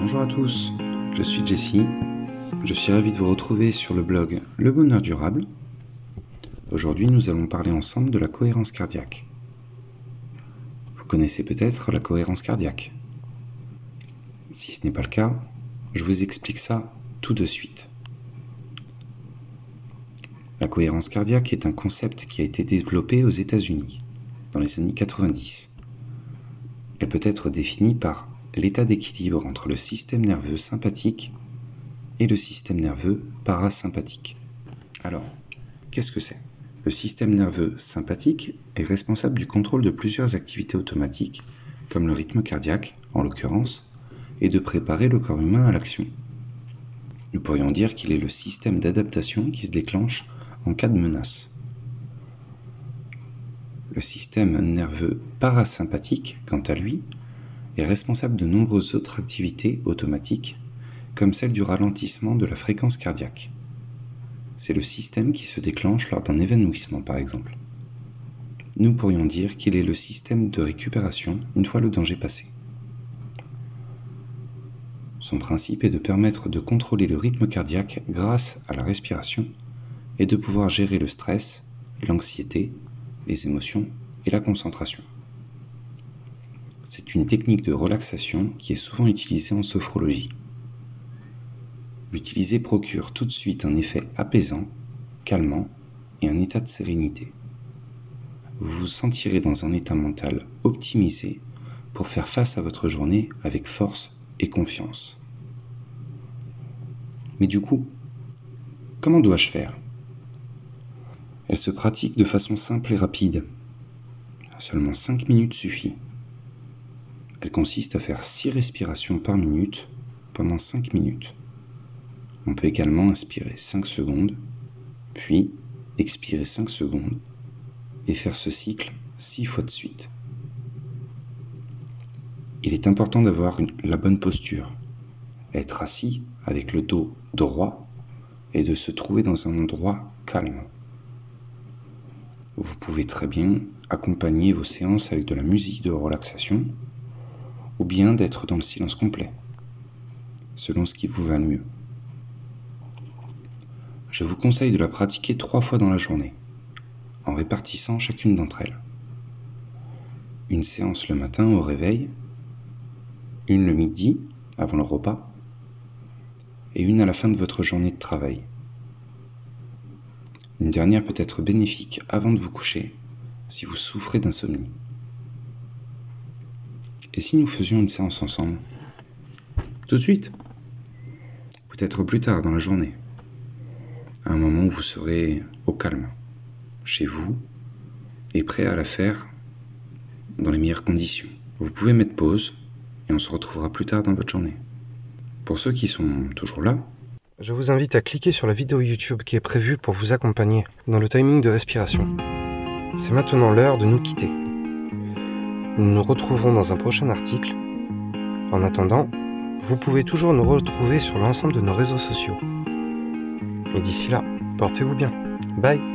Bonjour à tous, je suis Jessie. Je suis ravi de vous retrouver sur le blog Le Bonheur Durable. Aujourd'hui, nous allons parler ensemble de la cohérence cardiaque. Vous connaissez peut-être la cohérence cardiaque. Si ce n'est pas le cas, je vous explique ça tout de suite. La cohérence cardiaque est un concept qui a été développé aux États-Unis dans les années 90. Elle peut être définie par l'état d'équilibre entre le système nerveux sympathique et le système nerveux parasympathique. Alors, qu'est-ce que c'est? Le système nerveux sympathique est responsable du contrôle de plusieurs activités automatiques, comme le rythme cardiaque, en l'occurrence, et de préparer le corps humain à l'action. Nous pourrions dire qu'il est le système d'adaptation qui se déclenche en cas de menace. Le système nerveux parasympathique, quant à lui, est responsable de nombreuses autres activités automatiques, comme celle du ralentissement de la fréquence cardiaque. C'est le système qui se déclenche lors d'un évanouissement, par exemple. Nous pourrions dire qu'il est le système de récupération une fois le danger passé. Son principe est de permettre de contrôler le rythme cardiaque grâce à la respiration et de pouvoir gérer le stress, l'anxiété les émotions et la concentration. C'est une technique de relaxation qui est souvent utilisée en sophrologie. L'utiliser procure tout de suite un effet apaisant, calmant et un état de sérénité. Vous vous sentirez dans un état mental optimisé pour faire face à votre journée avec force et confiance. Mais du coup, comment dois-je faire? Elle se pratique de façon simple et rapide. Seulement 5 minutes suffit. Elle consiste à faire 6 respirations par minute pendant 5 minutes. On peut également inspirer 5 secondes, puis expirer 5 secondes et faire ce cycle 6 fois de suite. Il est important d'avoir la bonne posture, être assis avec le dos droit et de se trouver dans un endroit calme. Vous pouvez très bien accompagner vos séances avec de la musique de relaxation ou bien d'être dans le silence complet, selon ce qui vous va le mieux. Je vous conseille de la pratiquer trois fois dans la journée, en répartissant chacune d'entre elles. Une séance le matin au réveil, une le midi avant le repas, et une à la fin de votre journée de travail. Une dernière peut être bénéfique avant de vous coucher si vous souffrez d'insomnie. Et si nous faisions une séance ensemble? Tout de suite? Peut-être plus tard dans la journée. À un moment où vous serez au calme, chez vous, et prêt à la faire dans les meilleures conditions. Vous pouvez mettre pause et on se retrouvera plus tard dans votre journée. Pour ceux qui sont toujours là, je vous invite à cliquer sur la vidéo YouTube qui est prévue pour vous accompagner dans le timing de respiration. C'est maintenant l'heure de nous quitter. Nous nous retrouverons dans un prochain article. En attendant, vous pouvez toujours nous retrouver sur l'ensemble de nos réseaux sociaux. Et d'ici là, portez-vous bien. Bye